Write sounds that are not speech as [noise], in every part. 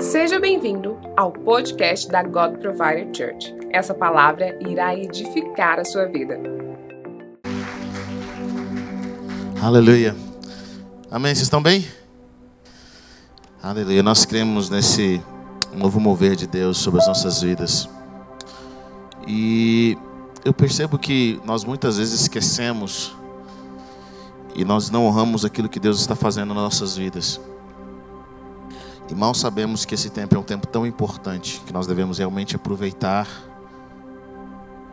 Seja bem-vindo ao podcast da God Provider Church. Essa palavra irá edificar a sua vida. Aleluia. Amém. Vocês estão bem? Aleluia. Nós cremos nesse novo mover de Deus sobre as nossas vidas. E eu percebo que nós muitas vezes esquecemos e nós não honramos aquilo que Deus está fazendo nas nossas vidas. E mal sabemos que esse tempo é um tempo tão importante que nós devemos realmente aproveitar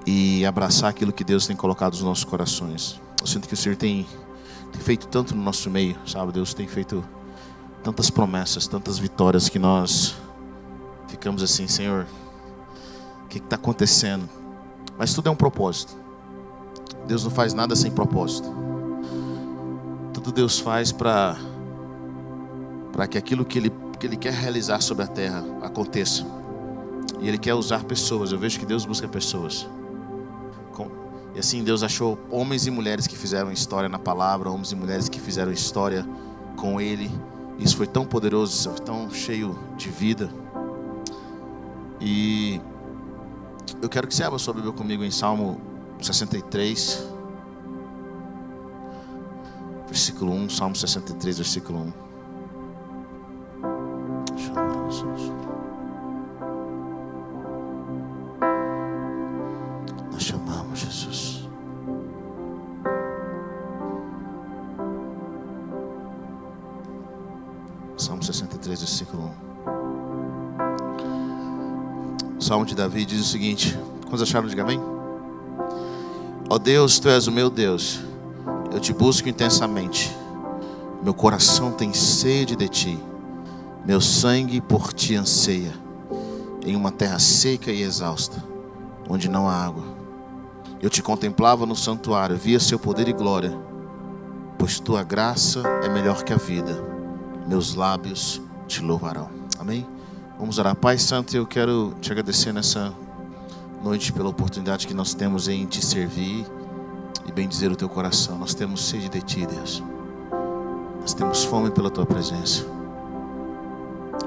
e abraçar aquilo que Deus tem colocado nos nossos corações. Eu sinto que o Senhor tem, tem feito tanto no nosso meio, sabe? Deus tem feito tantas promessas, tantas vitórias que nós ficamos assim, Senhor, o que está acontecendo? Mas tudo é um propósito. Deus não faz nada sem propósito. Tudo Deus faz para para que aquilo que ele que Ele quer realizar sobre a terra aconteça. E Ele quer usar pessoas. Eu vejo que Deus busca pessoas. E assim Deus achou homens e mulheres que fizeram história na palavra, homens e mulheres que fizeram história com Ele. Isso foi tão poderoso, tão cheio de vida. E eu quero que você abra sua Bíblia comigo em Salmo 63, versículo 1. Salmo 63, versículo 1. Nós chamamos Jesus. Salmo 63, versículo 1. O Salmo de Davi diz o seguinte: Quantos acharam de amém? Ó oh Deus, tu és o meu Deus, eu te busco intensamente, meu coração tem sede de ti. Meu sangue por ti anseia, em uma terra seca e exausta, onde não há água. Eu te contemplava no santuário, via seu poder e glória, pois tua graça é melhor que a vida. Meus lábios te louvarão. Amém? Vamos orar. Pai Santo, eu quero te agradecer nessa noite pela oportunidade que nós temos em te servir e bem dizer o teu coração. Nós temos sede de ti, Deus. Nós temos fome pela tua presença.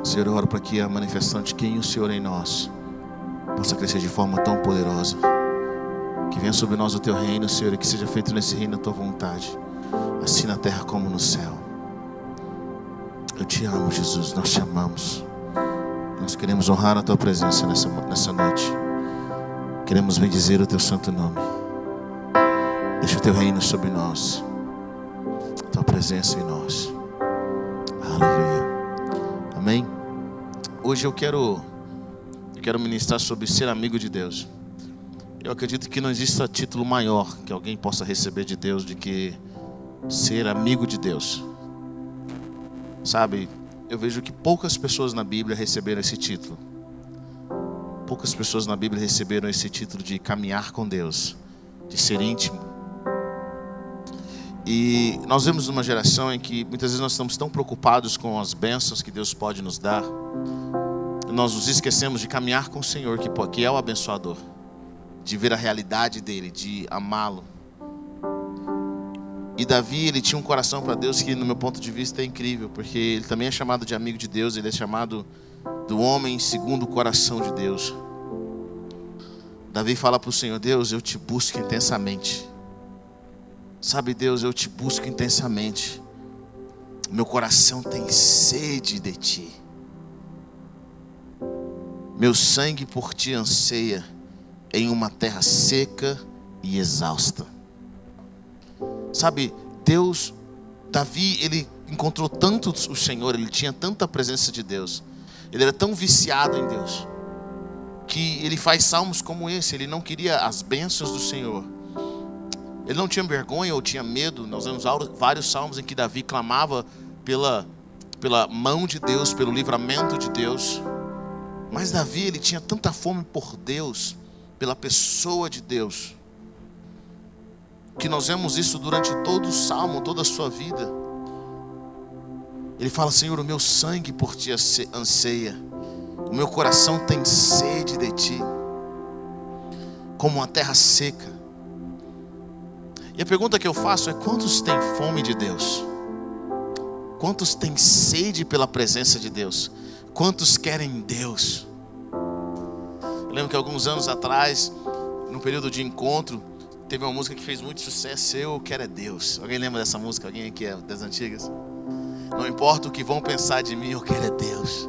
Senhor, eu oro para que a manifestação de quem o Senhor é em nós possa crescer de forma tão poderosa. Que venha sobre nós o teu reino, Senhor, e que seja feito nesse reino a tua vontade, assim na terra como no céu. Eu te amo, Jesus, nós te amamos. Nós queremos honrar a tua presença nessa, nessa noite. Queremos bendizer o teu santo nome. Deixa o teu reino sobre nós, a tua presença em nós. Aleluia. Amém? Hoje eu quero, eu quero ministrar sobre ser amigo de Deus. Eu acredito que não exista título maior que alguém possa receber de Deus do que ser amigo de Deus. Sabe, eu vejo que poucas pessoas na Bíblia receberam esse título. Poucas pessoas na Bíblia receberam esse título de caminhar com Deus, de ser íntimo. E nós vemos uma geração em que muitas vezes nós estamos tão preocupados com as bênçãos que Deus pode nos dar, nós nos esquecemos de caminhar com o Senhor, que, é o abençoador, de ver a realidade dele, de amá-lo. E Davi, ele tinha um coração para Deus que, no meu ponto de vista, é incrível, porque ele também é chamado de amigo de Deus, ele é chamado do homem segundo o coração de Deus. Davi fala para o Senhor: Deus, eu te busco intensamente. Sabe, Deus, eu te busco intensamente. Meu coração tem sede de ti. Meu sangue por ti anseia em uma terra seca e exausta. Sabe, Deus, Davi, ele encontrou tanto o Senhor, ele tinha tanta presença de Deus, ele era tão viciado em Deus, que ele faz salmos como esse, ele não queria as bênçãos do Senhor ele não tinha vergonha ou tinha medo. Nós vemos vários salmos em que Davi clamava pela, pela mão de Deus, pelo livramento de Deus. Mas Davi, ele tinha tanta fome por Deus, pela pessoa de Deus, que nós vemos isso durante todo o salmo, toda a sua vida. Ele fala: Senhor, o meu sangue por ti anseia, o meu coração tem sede de ti, como uma terra seca. E a pergunta que eu faço é: quantos têm fome de Deus? Quantos têm sede pela presença de Deus? Quantos querem Deus? Eu lembro que alguns anos atrás, no período de encontro, teve uma música que fez muito sucesso. Eu quero é Deus. Alguém lembra dessa música? Alguém aqui é das antigas? Não importa o que vão pensar de mim, eu quero é Deus.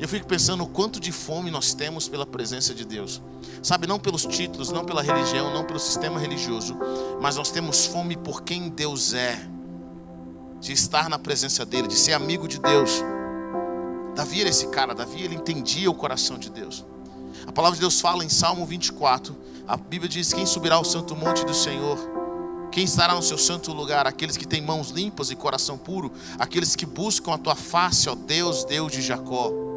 Eu fico pensando o quanto de fome nós temos pela presença de Deus. Sabe, não pelos títulos, não pela religião, não pelo sistema religioso, mas nós temos fome por quem Deus é, de estar na presença dEle, de ser amigo de Deus. Davi era esse cara, Davi ele entendia o coração de Deus. A palavra de Deus fala em Salmo 24, a Bíblia diz: Quem subirá ao santo monte do Senhor? Quem estará no seu santo lugar? Aqueles que têm mãos limpas e coração puro, aqueles que buscam a tua face, ó Deus, Deus de Jacó.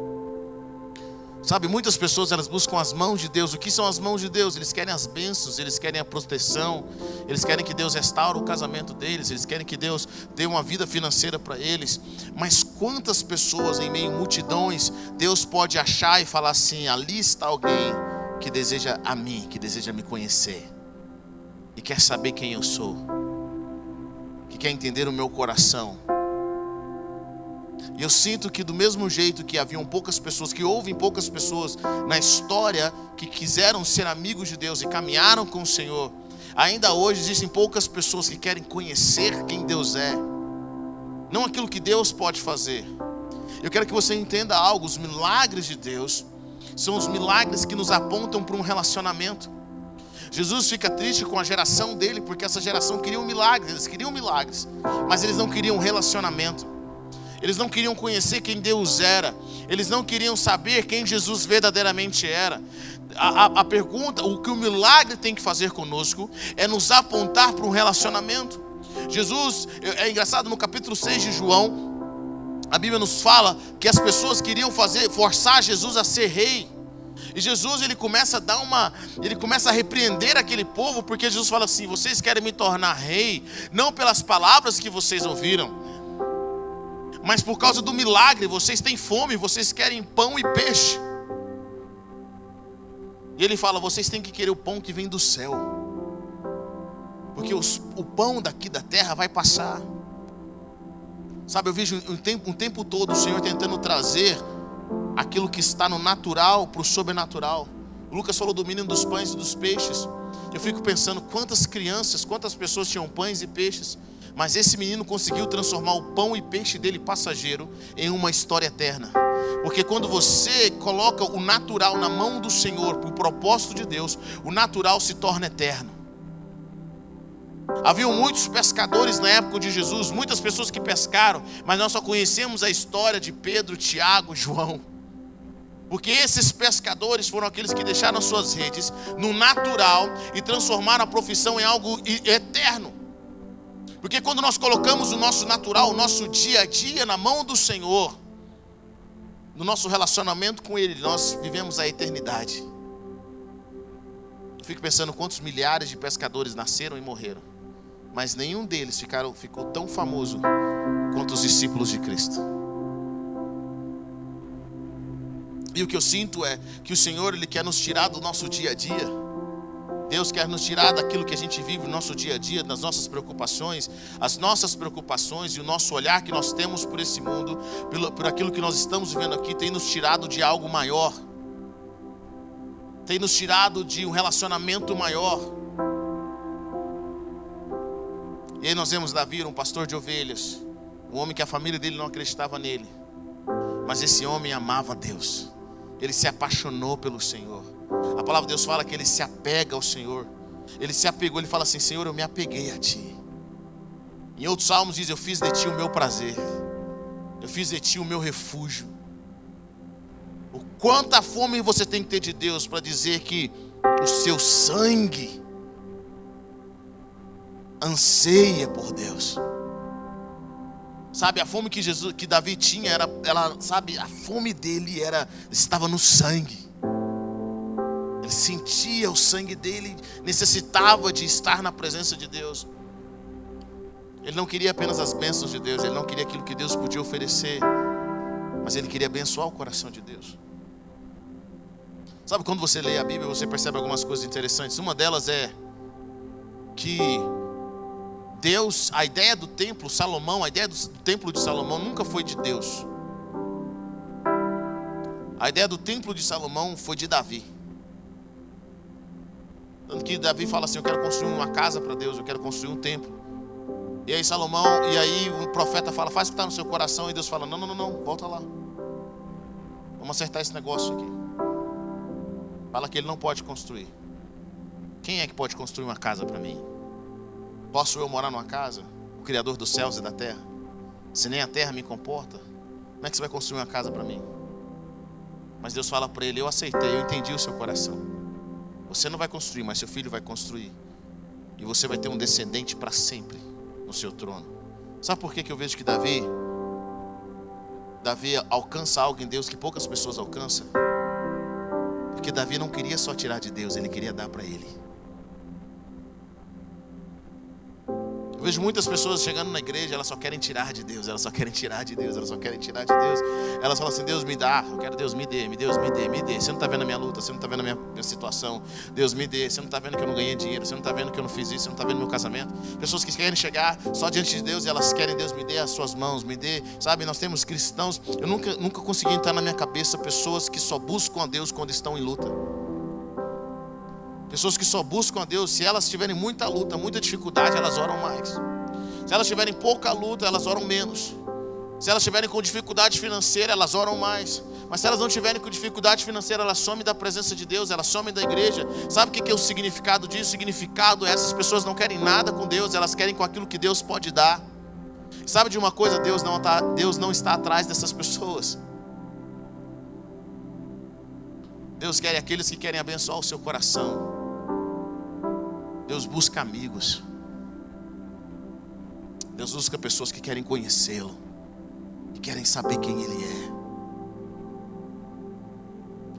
Sabe, muitas pessoas elas buscam as mãos de Deus. O que são as mãos de Deus? Eles querem as bênçãos, eles querem a proteção, eles querem que Deus restaure o casamento deles, eles querem que Deus dê uma vida financeira para eles. Mas quantas pessoas em meio a multidões Deus pode achar e falar assim: ali está alguém que deseja a mim, que deseja me conhecer e quer saber quem eu sou, que quer entender o meu coração e eu sinto que, do mesmo jeito que haviam poucas pessoas, que houve poucas pessoas na história que quiseram ser amigos de Deus e caminharam com o Senhor, ainda hoje existem poucas pessoas que querem conhecer quem Deus é, não aquilo que Deus pode fazer. Eu quero que você entenda algo: os milagres de Deus são os milagres que nos apontam para um relacionamento. Jesus fica triste com a geração dele, porque essa geração queria um milagre, eles queriam milagres, mas eles não queriam um relacionamento. Eles não queriam conhecer quem Deus era. Eles não queriam saber quem Jesus verdadeiramente era. A, a, a pergunta, o que o milagre tem que fazer conosco é nos apontar para um relacionamento. Jesus, é, engraçado, no capítulo 6 de João, a Bíblia nos fala que as pessoas queriam fazer, forçar Jesus a ser rei. E Jesus ele começa a dar uma, ele começa a repreender aquele povo, porque Jesus fala assim: vocês querem me tornar rei, não pelas palavras que vocês ouviram, mas por causa do milagre, vocês têm fome, vocês querem pão e peixe. E ele fala: vocês têm que querer o pão que vem do céu, porque os, o pão daqui da terra vai passar. Sabe, eu vejo um tempo, um tempo todo o Senhor tentando trazer aquilo que está no natural para o sobrenatural. O Lucas falou do menino dos pães e dos peixes. Eu fico pensando quantas crianças, quantas pessoas tinham pães e peixes mas esse menino conseguiu transformar o pão e peixe dele passageiro em uma história eterna. Porque quando você coloca o natural na mão do Senhor, para o propósito de Deus, o natural se torna eterno. Haviam muitos pescadores na época de Jesus, muitas pessoas que pescaram, mas nós só conhecemos a história de Pedro, Tiago, João. Porque esses pescadores foram aqueles que deixaram suas redes no natural e transformaram a profissão em algo eterno. Porque quando nós colocamos o nosso natural, o nosso dia a dia na mão do Senhor, no nosso relacionamento com Ele, nós vivemos a eternidade. Eu fico pensando quantos milhares de pescadores nasceram e morreram, mas nenhum deles ficaram, ficou tão famoso quanto os discípulos de Cristo. E o que eu sinto é que o Senhor ele quer nos tirar do nosso dia a dia Deus quer nos tirar daquilo que a gente vive no nosso dia a dia, das nossas preocupações, as nossas preocupações e o nosso olhar que nós temos por esse mundo, por, por aquilo que nós estamos vivendo aqui, tem nos tirado de algo maior, tem nos tirado de um relacionamento maior. E aí nós vemos Davi, um pastor de ovelhas, um homem que a família dele não acreditava nele, mas esse homem amava Deus, ele se apaixonou pelo Senhor. A palavra de Deus fala que ele se apega ao Senhor. Ele se apegou, ele fala assim: Senhor, eu me apeguei a ti. Em outros salmos diz: Eu fiz de ti o meu prazer, eu fiz de ti o meu refúgio. O quanta fome você tem que ter de Deus para dizer que o seu sangue anseia por Deus. Sabe, a fome que Jesus, que Davi tinha era, ela, sabe, a fome dele era estava no sangue. Sentia o sangue dele, necessitava de estar na presença de Deus. Ele não queria apenas as bênçãos de Deus, ele não queria aquilo que Deus podia oferecer, mas ele queria abençoar o coração de Deus. Sabe quando você lê a Bíblia, você percebe algumas coisas interessantes. Uma delas é que Deus, a ideia do templo, Salomão, a ideia do templo de Salomão nunca foi de Deus. A ideia do templo de Salomão foi de Davi. Tanto que Davi fala assim: Eu quero construir uma casa para Deus, eu quero construir um templo. E aí Salomão, e aí o profeta fala: Faz o que está no seu coração. E Deus fala: Não, não, não, não, volta lá. Vamos acertar esse negócio aqui. Fala que ele não pode construir. Quem é que pode construir uma casa para mim? Posso eu morar numa casa? O Criador dos céus e da terra? Se nem a terra me comporta, como é que você vai construir uma casa para mim? Mas Deus fala para ele: Eu aceitei, eu entendi o seu coração. Você não vai construir, mas seu filho vai construir. E você vai ter um descendente para sempre no seu trono. Sabe por que, eu vejo que Davi Davi alcança algo em Deus que poucas pessoas alcançam? Porque Davi não queria só tirar de Deus, ele queria dar para ele. Vejo muitas pessoas chegando na igreja, elas só querem tirar de Deus, elas só querem tirar de Deus, elas só querem tirar de Deus. Elas falam assim: Deus me dá, eu quero Deus me dê, me Deus me dê, me dê. Você não está vendo a minha luta, você não está vendo a minha, minha, situação. Deus me dê, você não está vendo que eu não ganhei dinheiro, você não está vendo que eu não fiz isso, você não está vendo meu casamento. Pessoas que querem chegar só diante de Deus e elas querem Deus me dê as suas mãos, me dê, sabe? Nós temos cristãos, eu nunca, nunca consegui entrar na minha cabeça pessoas que só buscam a Deus quando estão em luta. Pessoas que só buscam a Deus, se elas tiverem muita luta, muita dificuldade, elas oram mais. Se elas tiverem pouca luta, elas oram menos. Se elas tiverem com dificuldade financeira, elas oram mais. Mas se elas não tiverem com dificuldade financeira, elas somem da presença de Deus, elas somem da igreja. Sabe o que é o significado disso? O significado é essas pessoas não querem nada com Deus, elas querem com aquilo que Deus pode dar. Sabe de uma coisa? Deus não, tá, Deus não está atrás dessas pessoas. Deus quer aqueles que querem abençoar o seu coração. Deus busca amigos. Deus busca pessoas que querem conhecê-lo, que querem saber quem Ele é.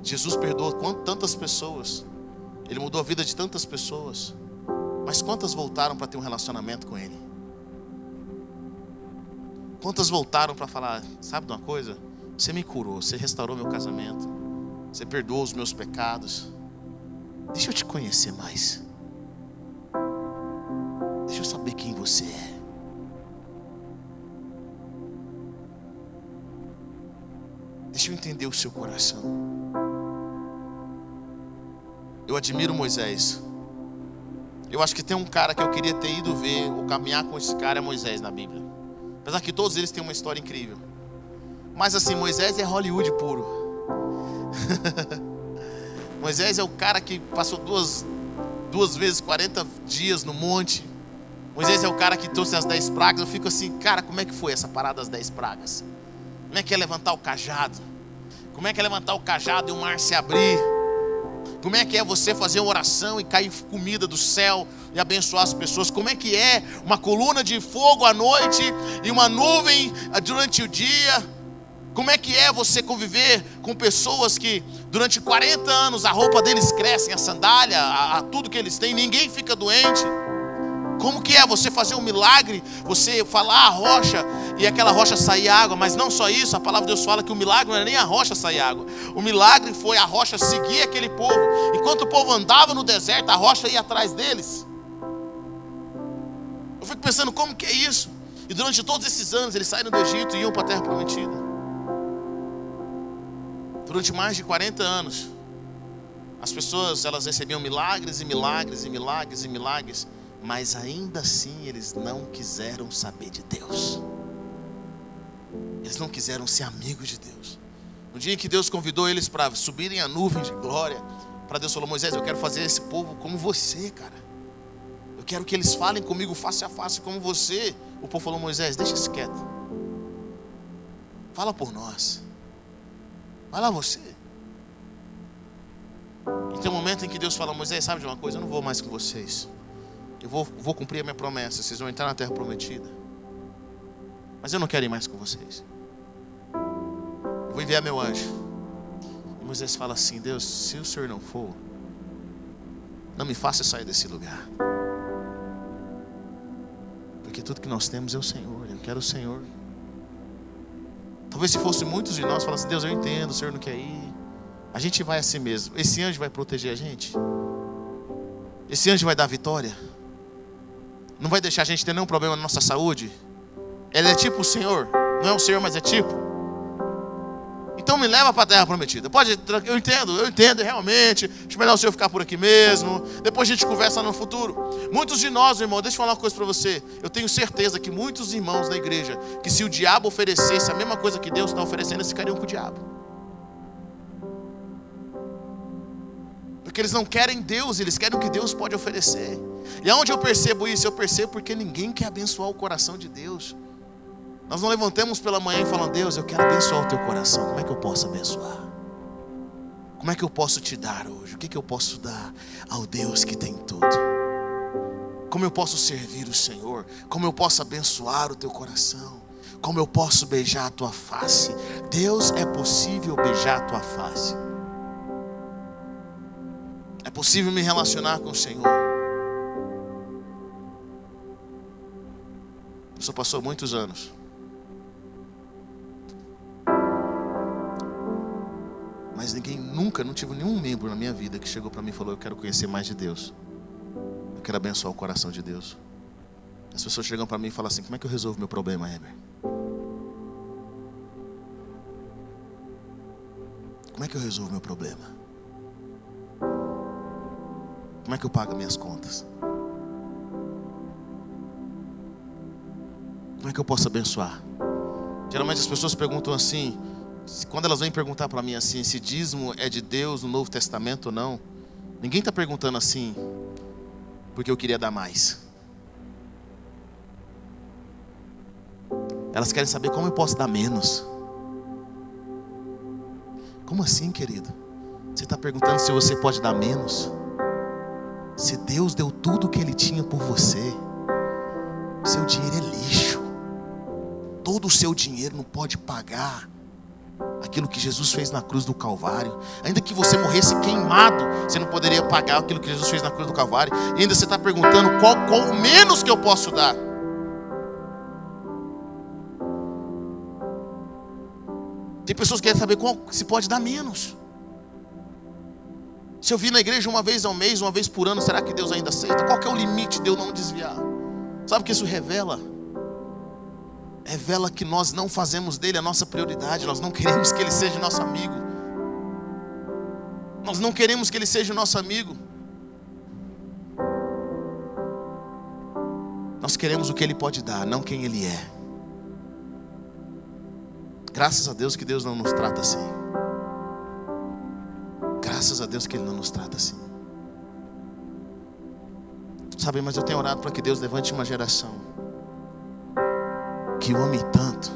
Jesus perdoou tantas pessoas, Ele mudou a vida de tantas pessoas, mas quantas voltaram para ter um relacionamento com Ele? Quantas voltaram para falar, sabe de uma coisa? Você me curou, você restaurou meu casamento, você perdoou os meus pecados. Deixa eu te conhecer mais. Eu saber quem você é. Deixa eu entender o seu coração. Eu admiro Moisés. Eu acho que tem um cara que eu queria ter ido ver ou caminhar com esse cara é Moisés na Bíblia. Apesar que todos eles têm uma história incrível. Mas assim, Moisés é Hollywood puro. [laughs] Moisés é o cara que passou duas, duas vezes 40 dias no monte. Moisés é o cara que trouxe as dez pragas. Eu fico assim, cara, como é que foi essa parada das dez pragas? Como é que é levantar o cajado? Como é que é levantar o cajado e o mar se abrir? Como é que é você fazer uma oração e cair comida do céu e abençoar as pessoas? Como é que é uma coluna de fogo à noite e uma nuvem durante o dia? Como é que é você conviver com pessoas que durante 40 anos a roupa deles cresce, a sandália, a, a tudo que eles têm, ninguém fica doente? Como que é você fazer um milagre, você falar a rocha e aquela rocha sair água, mas não só isso, a palavra de Deus fala que o milagre não era nem a rocha sair água. O milagre foi a rocha seguir aquele povo. Enquanto o povo andava no deserto, a rocha ia atrás deles. Eu fico pensando como que é isso? E durante todos esses anos eles saíram do Egito e iam para a terra prometida. Durante mais de 40 anos, as pessoas elas recebiam milagres e milagres e milagres e milagres mas ainda assim eles não quiseram saber de Deus. Eles não quiseram ser amigos de Deus. No dia em que Deus convidou eles para subirem a nuvem de glória, para Deus falou: Moisés, eu quero fazer esse povo como você, cara. Eu quero que eles falem comigo face a face como você. O povo falou: Moisés, deixa isso quieto. Fala por nós. Vai lá você. E tem um momento em que Deus fala: Moisés, sabe de uma coisa? Eu não vou mais com vocês. Eu vou, vou cumprir a minha promessa. Vocês vão entrar na terra prometida. Mas eu não quero ir mais com vocês. Eu vou enviar meu anjo. E Moisés fala assim: Deus, se o senhor não for, não me faça sair desse lugar. Porque tudo que nós temos é o Senhor. Eu quero o Senhor. Talvez se fosse muitos de nós falassem, Deus, eu entendo, o Senhor não quer ir. A gente vai assim mesmo. Esse anjo vai proteger a gente. Esse anjo vai dar vitória não vai deixar a gente ter nenhum problema na nossa saúde. Ele é tipo o Senhor, não é o Senhor, mas é tipo. Então me leva para a terra prometida. Pode, eu entendo, eu entendo realmente. Acho melhor o senhor ficar por aqui mesmo. Depois a gente conversa no futuro. Muitos de nós, irmão, deixa eu falar uma coisa para você. Eu tenho certeza que muitos irmãos da igreja, que se o diabo oferecesse a mesma coisa que Deus está oferecendo, eles ficariam com o diabo. Porque eles não querem Deus, eles querem o que Deus pode oferecer. E aonde eu percebo isso? Eu percebo porque ninguém quer abençoar o coração de Deus. Nós não levantamos pela manhã e falamos, Deus, eu quero abençoar o teu coração. Como é que eu posso abençoar? Como é que eu posso te dar hoje? O que, que eu posso dar ao Deus que tem tudo? Como eu posso servir o Senhor? Como eu posso abençoar o teu coração? Como eu posso beijar a tua face? Deus é possível beijar a tua face. É possível me relacionar com o Senhor. Só passou muitos anos. Mas ninguém nunca, não tive nenhum membro na minha vida que chegou para mim e falou: Eu quero conhecer mais de Deus. Eu quero abençoar o coração de Deus. As pessoas chegam para mim e falam assim: Como é que eu resolvo meu problema, Heber? Como é que eu resolvo meu problema? Como é que eu pago minhas contas? Como é que eu posso abençoar? Geralmente as pessoas perguntam assim: quando elas vêm perguntar para mim assim, se dízimo é de Deus no Novo Testamento ou não, ninguém está perguntando assim, porque eu queria dar mais. Elas querem saber como eu posso dar menos. Como assim, querido? Você está perguntando se você pode dar menos? Se Deus deu tudo o que Ele tinha por você, seu dinheiro é lixo. Todo o seu dinheiro não pode pagar aquilo que Jesus fez na cruz do Calvário. Ainda que você morresse queimado, você não poderia pagar aquilo que Jesus fez na cruz do Calvário. E ainda você está perguntando qual, o menos que eu posso dar. Tem pessoas que querem saber qual se pode dar menos. Se eu vir na igreja uma vez ao mês, uma vez por ano, será que Deus ainda aceita? Qual é o limite de eu não desviar? Sabe o que isso revela? Revela que nós não fazemos dele a nossa prioridade, nós não queremos que ele seja nosso amigo. Nós não queremos que ele seja nosso amigo. Nós queremos o que ele pode dar, não quem ele é. Graças a Deus que Deus não nos trata assim. Graças a Deus que Ele não nos trata assim. Sabe, mas eu tenho orado para que Deus levante uma geração que ame tanto,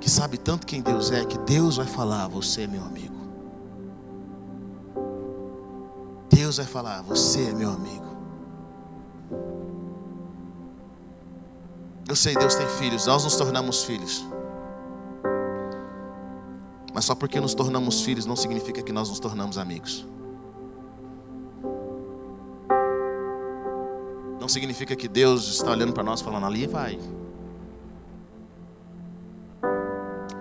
que sabe tanto quem Deus é, que Deus vai falar: Você é meu amigo. Deus vai falar: Você é meu amigo. Eu sei, Deus tem filhos, nós nos tornamos filhos. Mas só porque nos tornamos filhos não significa que nós nos tornamos amigos. Significa que Deus está olhando para nós falando ali vai.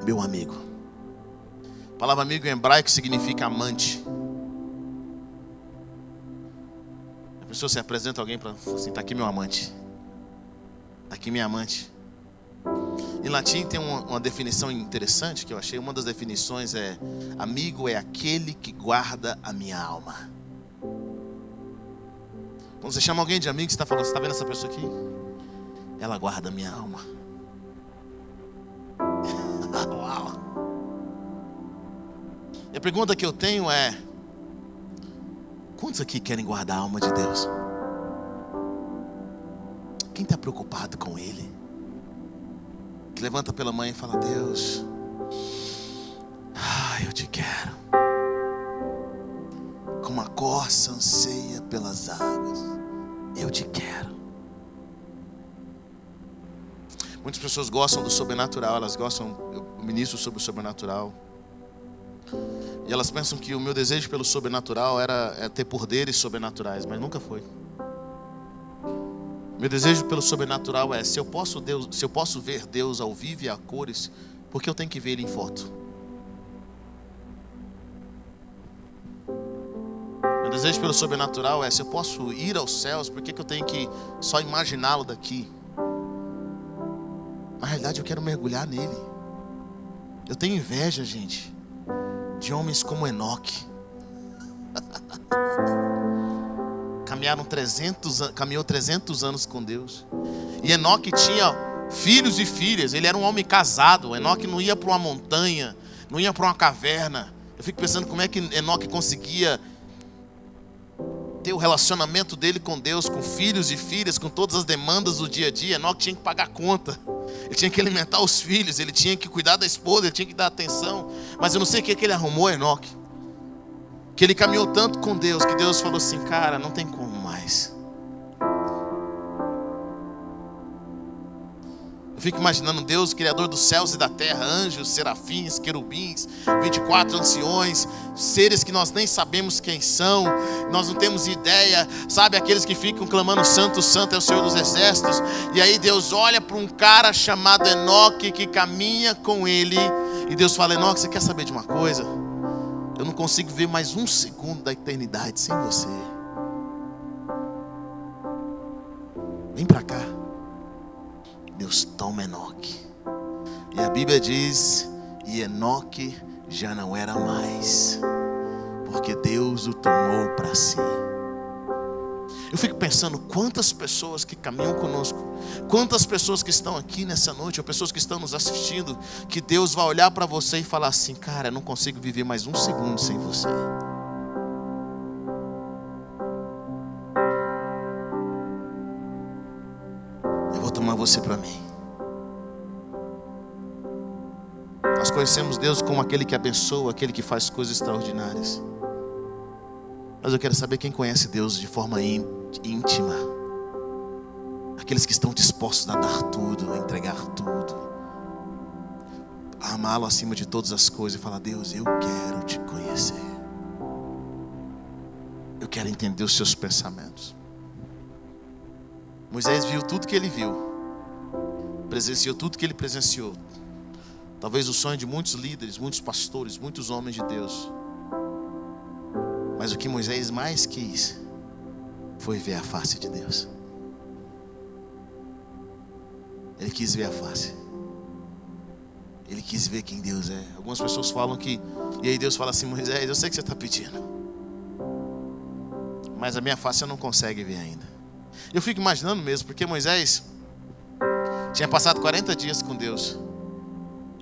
Meu amigo. A palavra amigo em hebraico significa amante. A pessoa se apresenta alguém para assim, está aqui meu amante. Está aqui minha amante. Em latim tem uma, uma, definição interessante que eu achei. Uma das definições é: amigo é aquele que guarda a minha alma. Quando você chama alguém de amigo, você está falando, você está vendo essa pessoa aqui? Ela guarda a minha alma. [laughs] Uau! E a pergunta que eu tenho é: quantos aqui querem guardar a alma de Deus? Quem está preocupado com Ele? Que levanta pela manhã e fala: Deus, ah, eu te quero. Como a corça anseia pelas águas, eu te quero. Muitas pessoas gostam do sobrenatural, elas gostam, eu ministro sobre o sobrenatural. E elas pensam que o meu desejo pelo sobrenatural era é ter poderes sobrenaturais, mas nunca foi. Meu desejo pelo sobrenatural é se eu posso Deus, se eu posso ver Deus ao vivo e a cores, porque eu tenho que ver ele em foto. Meu desejo pelo sobrenatural é: se eu posso ir aos céus, por que, que eu tenho que só imaginá-lo daqui? Na realidade, eu quero mergulhar nele. Eu tenho inveja, gente, de homens como Enoque. [laughs] Caminharam 300, caminhou 300 anos com Deus. E Enoque tinha filhos e filhas. Ele era um homem casado. Enoque não ia para uma montanha, não ia para uma caverna. Eu fico pensando como é que Enoque conseguia ter o relacionamento dele com Deus, com filhos e filhas, com todas as demandas do dia a dia. Enoque tinha que pagar conta. Ele tinha que alimentar os filhos, ele tinha que cuidar da esposa, ele tinha que dar atenção. Mas eu não sei o que, é que ele arrumou, Enoque que ele caminhou tanto com Deus que Deus falou assim: cara, não tem como mais. Eu fico imaginando Deus, Criador dos céus e da terra, anjos, serafins, querubins, 24 anciões, seres que nós nem sabemos quem são, nós não temos ideia, sabe? Aqueles que ficam clamando: Santo, Santo é o Senhor dos Exércitos. E aí Deus olha para um cara chamado Enoque que caminha com ele, e Deus fala: Enoque, você quer saber de uma coisa? Eu não consigo ver mais um segundo da eternidade sem você. Vem para cá. Deus toma Enoque. E a Bíblia diz: e Enoque já não era mais, porque Deus o tomou para si. Eu fico pensando quantas pessoas que caminham conosco, quantas pessoas que estão aqui nessa noite, ou pessoas que estão nos assistindo, que Deus vai olhar para você e falar assim: Cara, eu não consigo viver mais um segundo sem você. Você para mim. Nós conhecemos Deus como aquele que abençoa, aquele que faz coisas extraordinárias. Mas eu quero saber quem conhece Deus de forma íntima. Aqueles que estão dispostos a dar tudo, a entregar tudo. A amá-lo acima de todas as coisas e falar: Deus, eu quero te conhecer. Eu quero entender os seus pensamentos. Moisés viu tudo que ele viu, presenciou tudo que ele presenciou. Talvez o sonho de muitos líderes, muitos pastores, muitos homens de Deus mas o que Moisés mais quis foi ver a face de Deus. Ele quis ver a face. Ele quis ver quem Deus é. Algumas pessoas falam que. E aí Deus fala assim: Moisés, eu sei que você está pedindo. Mas a minha face eu não consegue ver ainda. Eu fico imaginando mesmo, porque Moisés tinha passado 40 dias com Deus.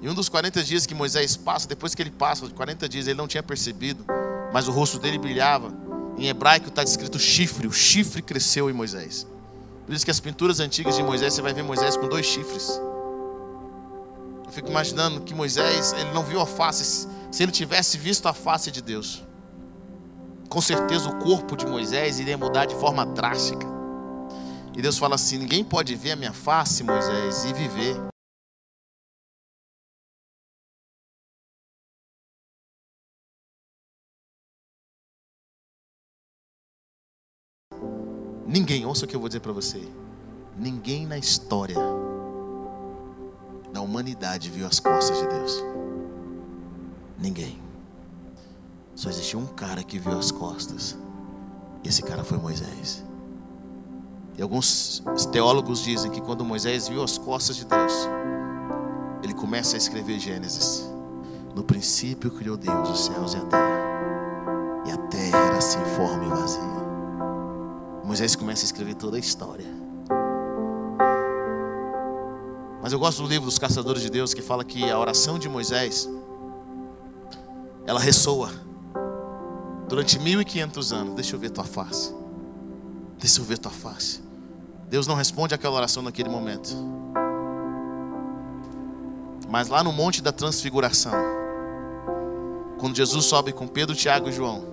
E um dos 40 dias que Moisés passa, depois que ele passa, 40 dias, ele não tinha percebido mas o rosto dele brilhava. Em hebraico está escrito chifre, o chifre cresceu em Moisés. Por isso que as pinturas antigas de Moisés, você vai ver Moisés com dois chifres. Eu fico imaginando que Moisés, ele não viu a face, se ele tivesse visto a face de Deus, com certeza o corpo de Moisés iria mudar de forma drástica. E Deus fala assim: ninguém pode ver a minha face, Moisés, e viver. Ninguém, ouça o que eu vou dizer para você. Ninguém na história da humanidade viu as costas de Deus. Ninguém. Só existiu um cara que viu as costas. E esse cara foi Moisés. E alguns teólogos dizem que quando Moisés viu as costas de Deus, ele começa a escrever Gênesis. No princípio criou Deus os céus e a terra. E a terra era sem forma e vazia. Moisés começa a escrever toda a história. Mas eu gosto do livro dos Caçadores de Deus que fala que a oração de Moisés ela ressoa durante 1500 anos. Deixa eu ver tua face. Deixa eu ver tua face. Deus não responde aquela oração naquele momento. Mas lá no Monte da Transfiguração, quando Jesus sobe com Pedro, Tiago e João,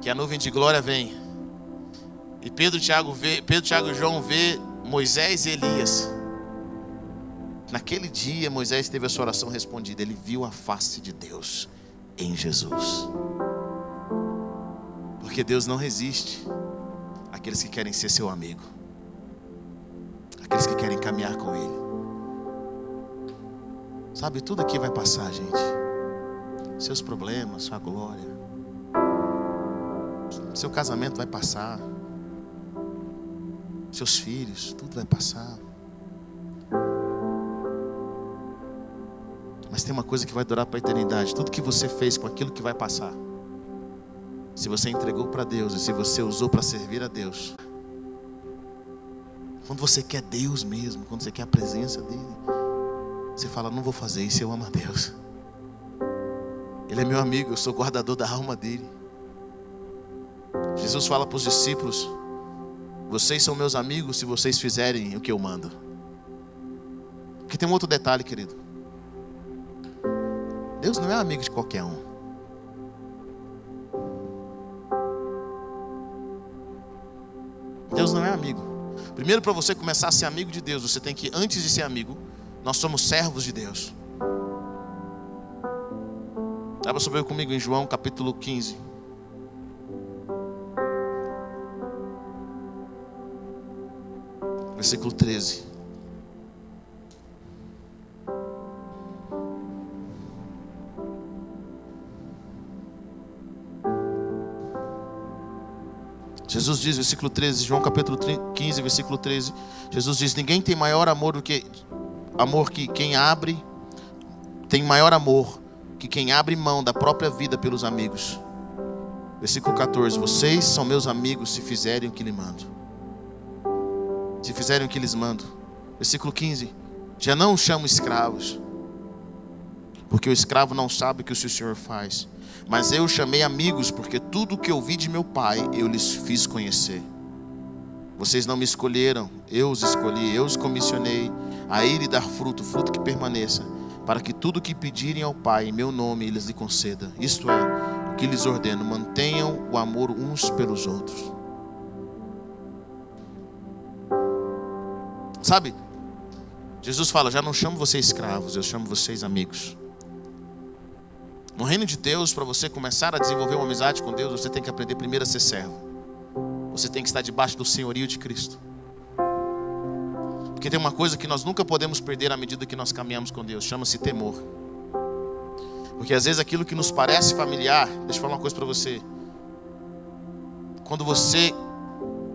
que a nuvem de glória vem. E Pedro, Tiago, vê, Pedro, Tiago e João vê Moisés e Elias. Naquele dia Moisés teve a sua oração respondida. Ele viu a face de Deus em Jesus. Porque Deus não resiste àqueles que querem ser seu amigo. Aqueles que querem caminhar com Ele. Sabe, tudo aqui vai passar, gente. Seus problemas, sua glória seu casamento vai passar. Seus filhos, tudo vai passar. Mas tem uma coisa que vai durar para a eternidade: tudo que você fez com aquilo que vai passar. Se você entregou para Deus e se você usou para servir a Deus. Quando você quer Deus mesmo, quando você quer a presença dEle, você fala: Não vou fazer isso, eu amo a Deus. Ele é meu amigo, eu sou guardador da alma dele. Jesus fala para os discípulos: Vocês são meus amigos se vocês fizerem o que eu mando. Porque tem um outro detalhe, querido. Deus não é amigo de qualquer um. Deus não é amigo. Primeiro, para você começar a ser amigo de Deus, você tem que, antes de ser amigo, nós somos servos de Deus. Abra sobre comigo em João capítulo 15. Versículo 13. Jesus diz, versículo 13, João capítulo 15, versículo 13. Jesus diz: Ninguém tem maior amor do que amor que quem abre, tem maior amor que quem abre mão da própria vida pelos amigos. Versículo 14: Vocês são meus amigos se fizerem o que lhe mando. Se fizerem o que lhes mando. Versículo 15: Já não chamo escravos, porque o escravo não sabe o que o seu senhor faz mas eu chamei amigos, porque tudo o que ouvi de meu pai eu lhes fiz conhecer. Vocês não me escolheram, eu os escolhi, eu os comissionei a ir e dar fruto, fruto que permaneça, para que tudo o que pedirem ao Pai em meu nome eles lhe conceda. Isto é, o que lhes ordeno, mantenham o amor uns pelos outros. Sabe? Jesus fala: Já não chamo vocês escravos, eu chamo vocês amigos. No reino de Deus, para você começar a desenvolver uma amizade com Deus, você tem que aprender primeiro a ser servo. Você tem que estar debaixo do senhorio de Cristo. Porque tem uma coisa que nós nunca podemos perder à medida que nós caminhamos com Deus, chama-se temor. Porque às vezes aquilo que nos parece familiar, deixa eu falar uma coisa para você. Quando você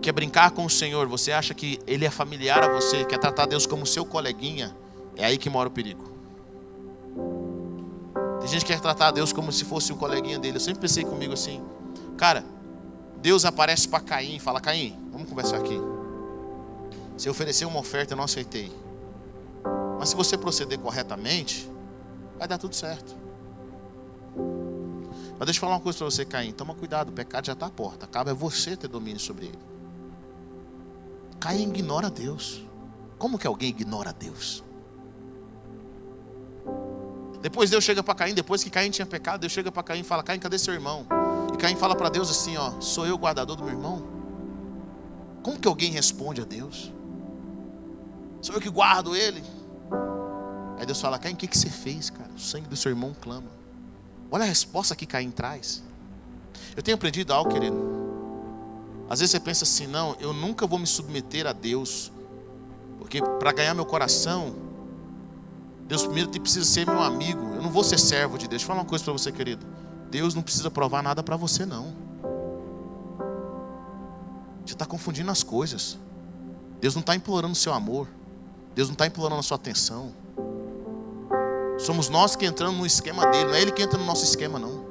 quer brincar com o Senhor, você acha que Ele é familiar a você, quer tratar Deus como seu coleguinha, é aí que mora o perigo. Tem gente que quer tratar Deus como se fosse um coleguinha dele. Eu sempre pensei comigo assim, cara, Deus aparece para Caim e fala: Caim, vamos conversar aqui. Você ofereceu uma oferta, eu não aceitei. Mas se você proceder corretamente, vai dar tudo certo. Mas deixa eu falar uma coisa para você, Caim. Toma cuidado, o pecado já está à porta. Cabe a você ter domínio sobre ele. Caim ignora Deus. Como que alguém ignora Deus? Depois Deus chega para Caim, depois que Caim tinha pecado, Deus chega para Caim e fala: Caim, cadê seu irmão? E Caim fala para Deus assim: ó, sou eu o guardador do meu irmão? Como que alguém responde a Deus? Sou eu que guardo ele? Aí Deus fala: Caim, o que, que você fez, cara? O sangue do seu irmão clama. Olha a resposta que Caim traz. Eu tenho aprendido algo, querido. Às vezes você pensa assim: não, eu nunca vou me submeter a Deus, porque para ganhar meu coração, Deus primeiro precisa ser meu amigo. Eu não vou ser servo de Deus. Deixa eu falar uma coisa para você, querido. Deus não precisa provar nada para você, não. Você está confundindo as coisas. Deus não está implorando o seu amor. Deus não está implorando a sua atenção. Somos nós que entramos no esquema dele, não é ele que entra no nosso esquema, não.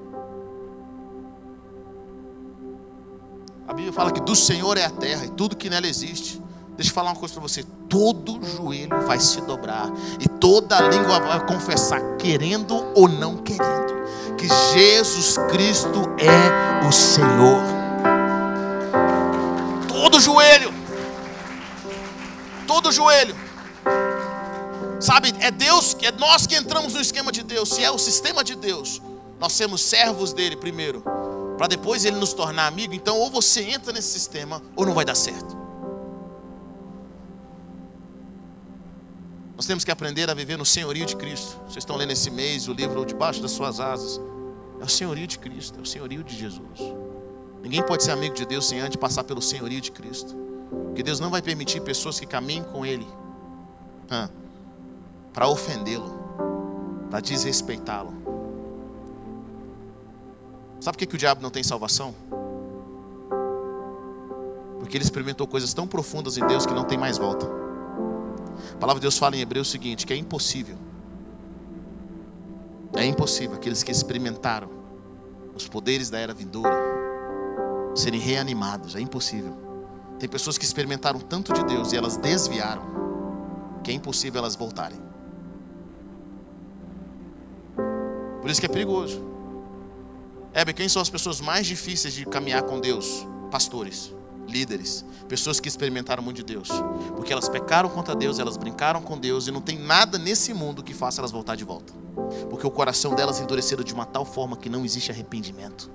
A Bíblia fala que do Senhor é a terra e tudo que nela existe. Deixa eu falar uma coisa para você: todo joelho vai se dobrar e toda língua vai confessar, querendo ou não querendo, que Jesus Cristo é o Senhor. Todo joelho, todo joelho, sabe? É Deus, é nós que entramos no esquema de Deus. Se é o sistema de Deus, nós somos servos dele primeiro, para depois ele nos tornar amigo. Então, ou você entra nesse sistema, ou não vai dar certo. Nós temos que aprender a viver no senhorio de Cristo. Vocês estão lendo esse mês o livro Debaixo das Suas Asas. É o senhorio de Cristo, é o senhorio de Jesus. Ninguém pode ser amigo de Deus sem antes passar pelo senhorio de Cristo. Porque Deus não vai permitir pessoas que caminhem com Ele para ofendê-lo, para desrespeitá-lo. Sabe por que, que o diabo não tem salvação? Porque ele experimentou coisas tão profundas em Deus que não tem mais volta. A palavra de Deus fala em Hebreus o seguinte: que é impossível É impossível aqueles que experimentaram os poderes da era vindoura serem reanimados. É impossível. Tem pessoas que experimentaram tanto de Deus e elas desviaram, que é impossível elas voltarem. Por isso que é perigoso. Hebe, quem são as pessoas mais difíceis de caminhar com Deus? Pastores, líderes, pessoas que experimentaram muito de Deus. Porque elas pecaram contra Deus, elas brincaram com Deus e não tem nada nesse mundo que faça elas voltar de volta. Porque o coração delas endureceram de uma tal forma que não existe arrependimento.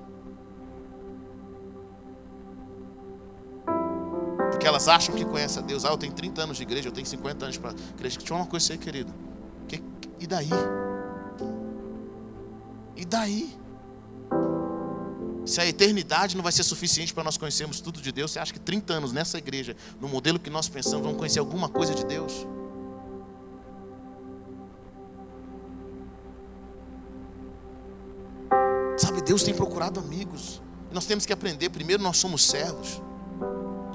Porque elas acham que conhecem a Deus. Ah, eu tenho 30 anos de igreja, eu tenho 50 anos para igreja. Deixa eu uma coisa aí, querido. Que, e daí? E daí? Se a eternidade não vai ser suficiente para nós conhecermos tudo de Deus, você acha que 30 anos nessa igreja, no modelo que nós pensamos, vamos conhecer alguma coisa de Deus? Sabe, Deus tem procurado amigos. Nós temos que aprender. Primeiro, nós somos servos.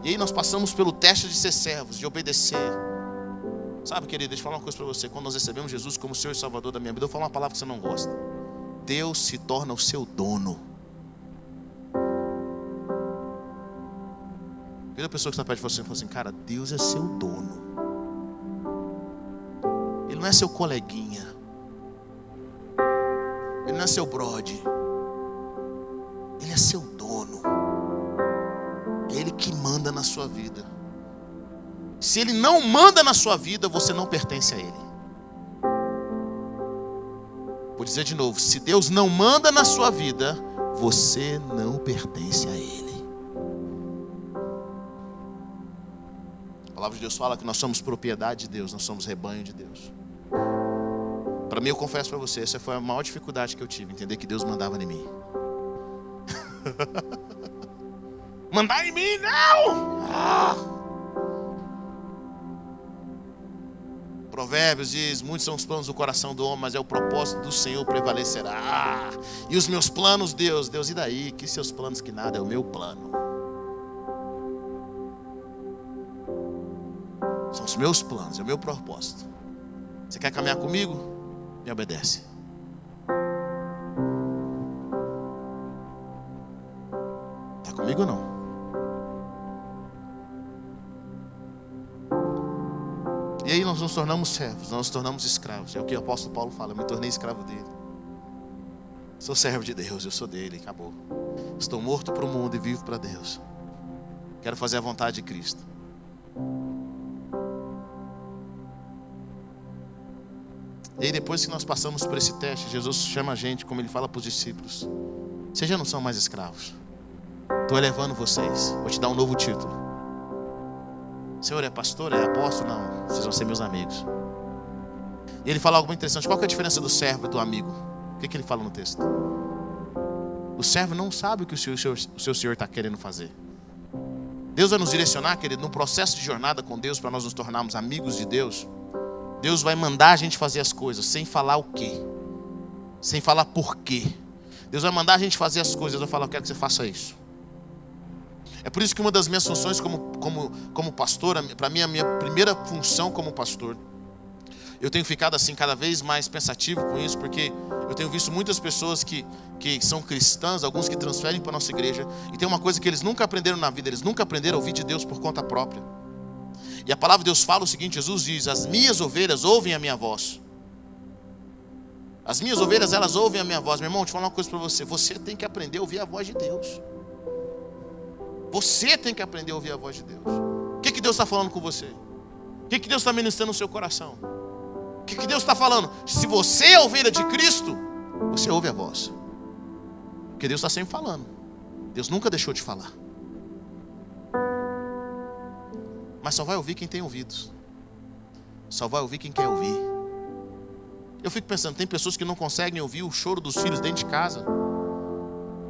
E aí nós passamos pelo teste de ser servos, de obedecer. Sabe, querido, deixa eu falar uma coisa para você. Quando nós recebemos Jesus como Senhor e Salvador da minha vida, eu vou falar uma palavra que você não gosta. Deus se torna o seu dono. Pessoa que está perto de você e fala assim: Cara, Deus é seu dono. Ele não é seu coleguinha. Ele não é seu brode. Ele é seu dono. É Ele que manda na sua vida. Se Ele não manda na sua vida, você não pertence a Ele. Vou dizer de novo: se Deus não manda na sua vida, você não pertence a Ele. Palavra de Deus fala que nós somos propriedade de Deus, nós somos rebanho de Deus. Para mim, eu confesso para você, essa foi a maior dificuldade que eu tive, entender que Deus mandava em mim. [laughs] Mandar em mim, não! Ah! Provérbios diz: Muitos são os planos do coração do homem, mas é o propósito do Senhor prevalecerá. E os meus planos, Deus, Deus, e daí? Que seus planos que nada, é o meu plano. Os meus planos, é o meu propósito. Você quer caminhar comigo? Me obedece. Está comigo ou não? E aí nós nos tornamos servos, nós nos tornamos escravos. É o que o apóstolo Paulo fala, eu me tornei escravo dele. Sou servo de Deus, eu sou dele, acabou. Estou morto para o mundo e vivo para Deus. Quero fazer a vontade de Cristo. E aí depois que nós passamos por esse teste, Jesus chama a gente, como ele fala para os discípulos. Vocês já não são mais escravos. Estou elevando vocês. Vou te dar um novo título. Senhor, é pastor? É apóstolo? Não. Vocês vão ser meus amigos. E ele fala algo muito interessante. Qual é a diferença do servo e do amigo? O que, que ele fala no texto? O servo não sabe o que o seu, o seu Senhor está querendo fazer. Deus vai nos direcionar, querido, num processo de jornada com Deus para nós nos tornarmos amigos de Deus. Deus vai mandar a gente fazer as coisas sem falar o quê, sem falar por quê. Deus vai mandar a gente fazer as coisas. Eu falo, eu quero que você faça isso. É por isso que uma das minhas funções como, como, como pastor, para mim, a minha primeira função como pastor, eu tenho ficado assim cada vez mais pensativo com isso, porque eu tenho visto muitas pessoas que, que são cristãs, alguns que transferem para a nossa igreja, e tem uma coisa que eles nunca aprenderam na vida, eles nunca aprenderam a ouvir de Deus por conta própria. E a palavra de Deus fala o seguinte: Jesus diz: As minhas ovelhas ouvem a minha voz. As minhas ovelhas, elas ouvem a minha voz. Meu irmão, deixa eu falar uma coisa para você. Você tem que aprender a ouvir a voz de Deus. Você tem que aprender a ouvir a voz de Deus. O que, que Deus está falando com você? O que, que Deus está ministrando no seu coração? O que, que Deus está falando? Se você é ovelha de Cristo, você ouve a voz. Porque Deus está sempre falando. Deus nunca deixou de falar. Mas só vai ouvir quem tem ouvidos. Só vai ouvir quem quer ouvir. Eu fico pensando, tem pessoas que não conseguem ouvir o choro dos filhos dentro de casa.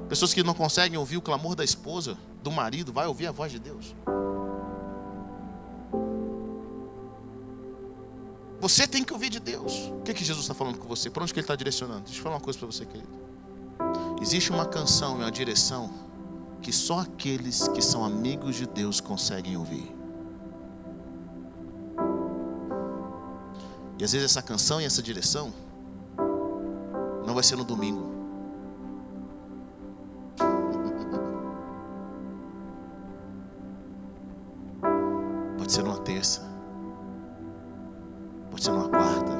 Pessoas que não conseguem ouvir o clamor da esposa, do marido, vai ouvir a voz de Deus. Você tem que ouvir de Deus. O que, que Jesus está falando com você? Para onde que Ele está direcionando? Deixa eu falar uma coisa para você, querido. Existe uma canção e uma direção que só aqueles que são amigos de Deus conseguem ouvir. E às vezes essa canção e essa direção não vai ser no domingo. [laughs] Pode ser numa terça. Pode ser numa quarta.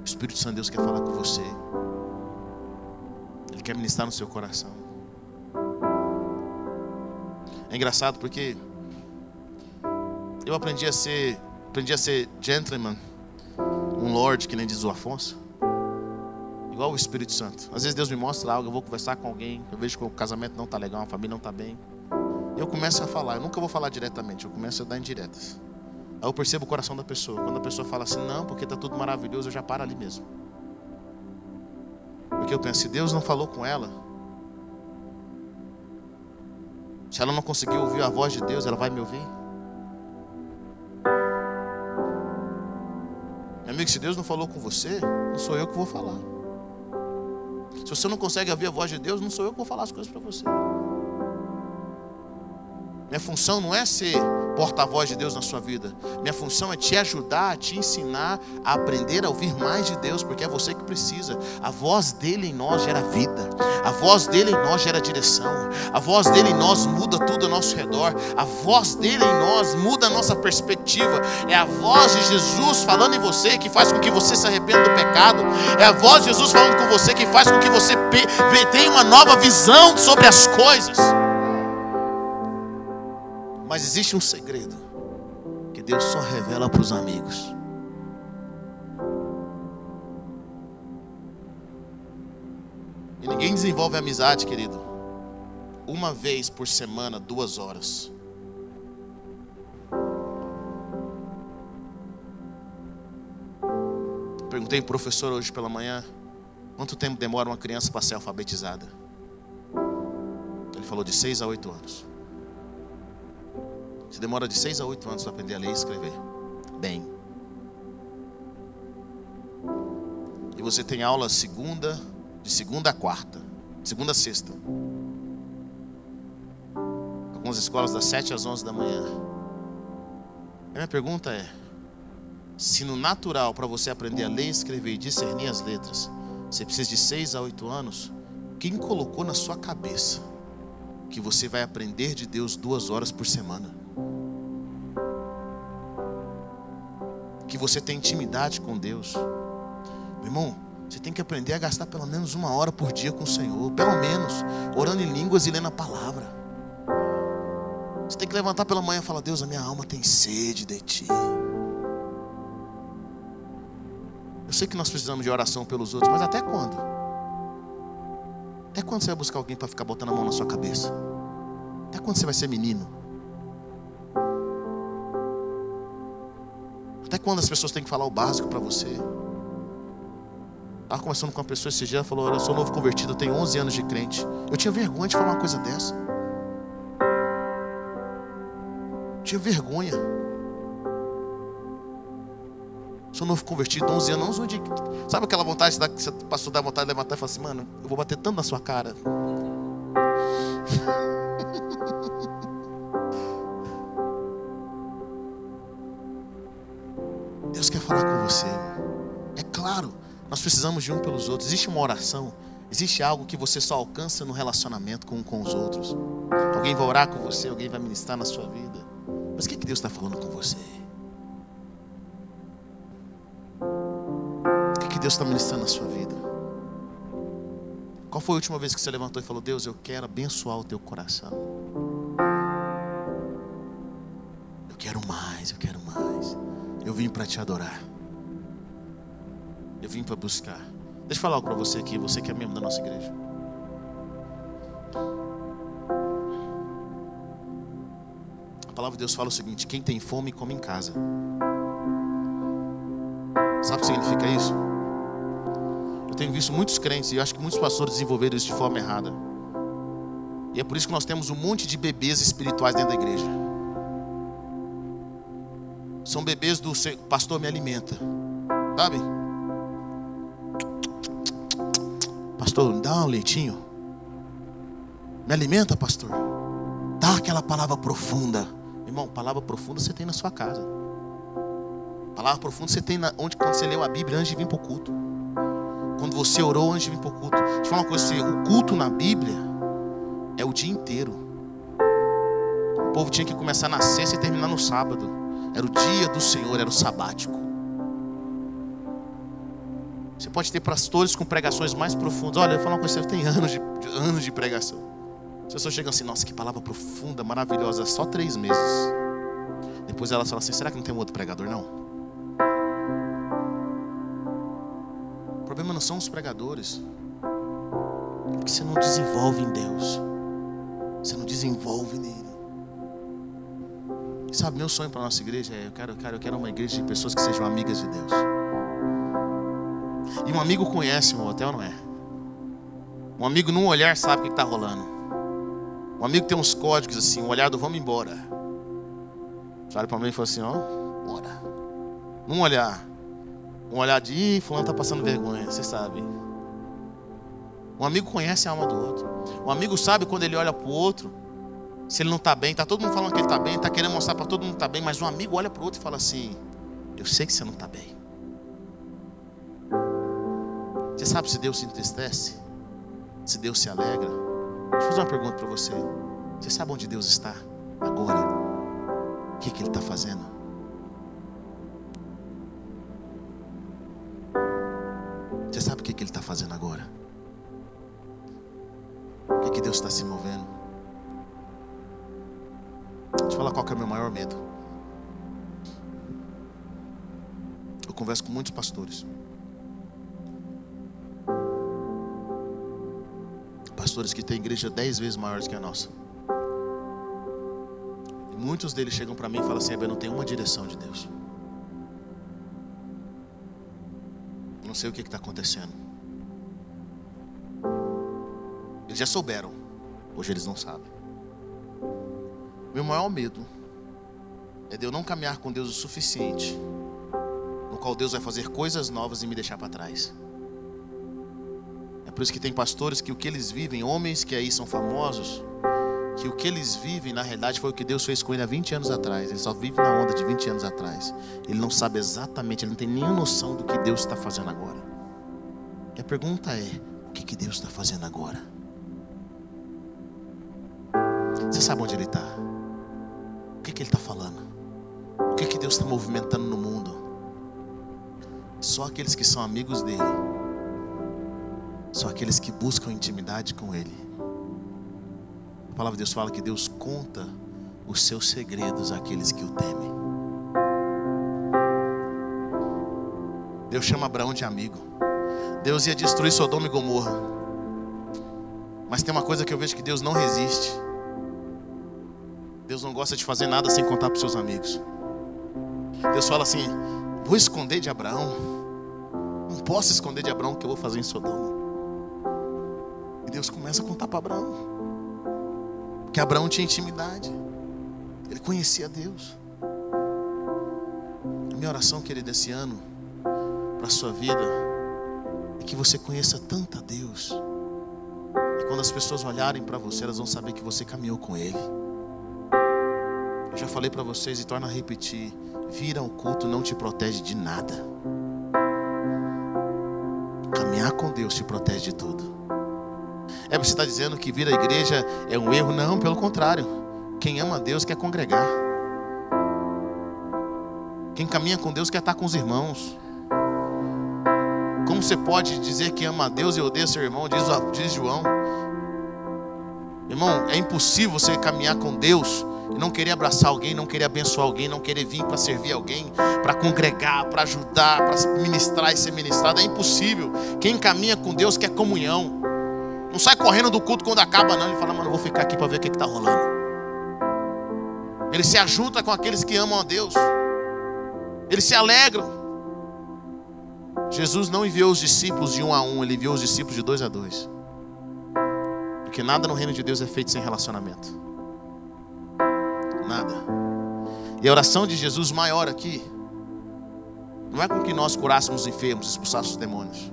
O Espírito Santo de Deus quer falar com você. Ele quer ministrar no seu coração. É engraçado porque eu aprendi a ser, aprendi a ser gentleman, um lord, que nem diz o Afonso. Igual o Espírito Santo. Às vezes Deus me mostra algo, eu vou conversar com alguém, eu vejo que o casamento não está legal, a família não está bem eu começo a falar. Eu nunca vou falar diretamente, eu começo a dar indiretas. Aí eu percebo o coração da pessoa. Quando a pessoa fala assim, não, porque está tudo maravilhoso, eu já paro ali mesmo. Porque eu penso, se Deus não falou com ela, se ela não conseguiu ouvir a voz de Deus, ela vai me ouvir? Amigo, se Deus não falou com você, não sou eu que vou falar. Se você não consegue ouvir a voz de Deus, não sou eu que vou falar as coisas para você. Minha função não é ser porta-voz de Deus na sua vida. Minha função é te ajudar, te ensinar a aprender a ouvir mais de Deus, porque é você que precisa. A voz dele em nós gera vida. A voz dele em nós gera direção. A voz dele em nós muda tudo ao nosso redor. A voz dele em nós muda a nossa perspectiva. É a voz de Jesus falando em você que faz com que você se arrependa do pecado. É a voz de Jesus falando com você que faz com que você tenha uma nova visão sobre as coisas. Mas existe um segredo que Deus só revela para os amigos. E ninguém desenvolve amizade, querido, uma vez por semana, duas horas. Perguntei para o professor hoje pela manhã quanto tempo demora uma criança para ser alfabetizada. Ele falou de seis a oito anos. Você demora de 6 a 8 anos para aprender a ler e escrever. Bem. E você tem aula segunda, de segunda a quarta, segunda a sexta. Algumas escolas das 7 às 11 da manhã. A minha pergunta é: se no natural para você aprender a ler, escrever e discernir as letras, você precisa de 6 a 8 anos, quem colocou na sua cabeça que você vai aprender de Deus duas horas por semana? Que você tem intimidade com Deus. Meu irmão, você tem que aprender a gastar pelo menos uma hora por dia com o Senhor, pelo menos, orando em línguas e lendo a palavra. Você tem que levantar pela manhã e falar: Deus, a minha alma tem sede de Ti. Eu sei que nós precisamos de oração pelos outros, mas até quando? Até quando você vai buscar alguém para ficar botando a mão na sua cabeça? Até quando você vai ser menino? Até quando as pessoas têm que falar o básico para você? Estava conversando com uma pessoa esse dia, ela falou: eu sou novo convertido, eu tenho 11 anos de crente. Eu tinha vergonha de falar uma coisa dessa. Eu tinha vergonha. Sou novo convertido, 11 anos, 11 de... Sabe aquela vontade que você passou da vontade de levantar e falar assim: Mano, eu vou bater tanto na sua cara. Precisamos de um pelos outros. Existe uma oração, existe algo que você só alcança no relacionamento com um com os outros. Alguém vai orar com você, alguém vai ministrar na sua vida. Mas o que, que Deus está falando com você? O que, que Deus está ministrando na sua vida? Qual foi a última vez que você levantou e falou: Deus, eu quero abençoar o teu coração? Eu quero mais, eu quero mais. Eu vim para te adorar. Vim para buscar. Deixa eu falar algo para você aqui, você que é membro da nossa igreja. A palavra de Deus fala o seguinte: quem tem fome, come em casa. Sabe o que significa isso? Eu tenho visto muitos crentes e acho que muitos pastores desenvolveram isso de forma errada. E é por isso que nós temos um monte de bebês espirituais dentro da igreja. São bebês do pastor me alimenta. Sabe? Pastor, dá um leitinho. Me alimenta, pastor. Dá aquela palavra profunda. Irmão, palavra profunda você tem na sua casa. Palavra profunda você tem na, onde quando você leu a Bíblia antes de vir para o culto. Quando você orou antes de vir para o culto. Deixa eu falar uma coisa: o culto na Bíblia é o dia inteiro. O povo tinha que começar na sexta e terminar no sábado. Era o dia do Senhor, era o sabático. Você pode ter pastores com pregações mais profundas. Olha, eu vou falar uma coisa: você tem anos de, anos de pregação. As pessoas chegam assim, nossa, que palavra profunda, maravilhosa, só três meses. Depois elas falam assim: será que não tem um outro pregador? Não. problema não são os pregadores. É porque você não desenvolve em Deus. Você não desenvolve nele. E sabe, meu sonho para a nossa igreja é: eu quero, eu, quero, eu quero uma igreja de pessoas que sejam amigas de Deus. E um amigo conhece meu hotel, não é? Um amigo num olhar sabe o que está rolando. Um amigo tem uns códigos assim, um olhar do vamos embora. Olha para mim e fala assim, ó, bora. Num olhar. Um olhar de, Ih, fulano está passando vergonha, você sabe. Um amigo conhece a alma do outro. Um amigo sabe quando ele olha para o outro, se ele não está bem, está todo mundo falando que ele está bem, está querendo mostrar para todo mundo que está bem, mas um amigo olha para o outro e fala assim: Eu sei que você não está bem. Você sabe se Deus se entristece? Se Deus se alegra? Deixa eu fazer uma pergunta para você. Você sabe onde Deus está agora? O que, que Ele está fazendo? Você sabe o que, que Ele está fazendo agora? O que, que Deus está se movendo? Deixa eu falar qual é o meu maior medo. Eu converso com muitos pastores. Pastores que têm igreja dez vezes maiores que a nossa. E muitos deles chegam para mim e falam assim: eu não tenho uma direção de Deus. não sei o que está acontecendo. Eles já souberam, hoje eles não sabem. Meu maior medo é de eu não caminhar com Deus o suficiente, no qual Deus vai fazer coisas novas e me deixar para trás. É por isso que tem pastores que o que eles vivem, homens que aí são famosos, que o que eles vivem, na realidade, foi o que Deus fez com ele há 20 anos atrás. Ele só vive na onda de 20 anos atrás. Ele não sabe exatamente, ele não tem nenhuma noção do que Deus está fazendo agora. E a pergunta é: o que, que Deus está fazendo agora? Você sabe onde Ele está? O que, que Ele está falando? O que, que Deus está movimentando no mundo? Só aqueles que são amigos dele, só aqueles que buscam intimidade com Ele a palavra de Deus fala que Deus conta os seus segredos àqueles que o temem. Deus chama Abraão de amigo. Deus ia destruir Sodoma e Gomorra. Mas tem uma coisa que eu vejo que Deus não resiste. Deus não gosta de fazer nada sem contar para os seus amigos. Deus fala assim: vou esconder de Abraão. Não posso esconder de Abraão o que eu vou fazer em Sodoma. Deus começa a contar para Abraão que Abraão tinha intimidade. Ele conhecia Deus. A minha oração, querido, esse ano, para a sua vida, é que você conheça tanto a Deus. E quando as pessoas olharem para você, elas vão saber que você caminhou com Ele. Eu já falei para vocês e torno a repetir: vir ao culto não te protege de nada. Caminhar com Deus te protege de tudo. É você está dizendo que vir à igreja é um erro? Não, pelo contrário. Quem ama a Deus quer congregar. Quem caminha com Deus quer estar com os irmãos. Como você pode dizer que ama a Deus e odeia seu irmão? Diz, diz João. Irmão, é impossível você caminhar com Deus e não querer abraçar alguém, não querer abençoar alguém, não querer vir para servir alguém, para congregar, para ajudar, para ministrar e ser ministrado. É impossível. Quem caminha com Deus quer comunhão. Não sai correndo do culto quando acaba, não. Ele fala, mano, vou ficar aqui para ver o que está rolando. Ele se ajunta com aqueles que amam a Deus. Eles se alegram. Jesus não enviou os discípulos de um a um, ele enviou os discípulos de dois a dois. Porque nada no reino de Deus é feito sem relacionamento. Nada. E a oração de Jesus maior aqui não é com que nós curássemos os enfermos, expulsássemos os demônios.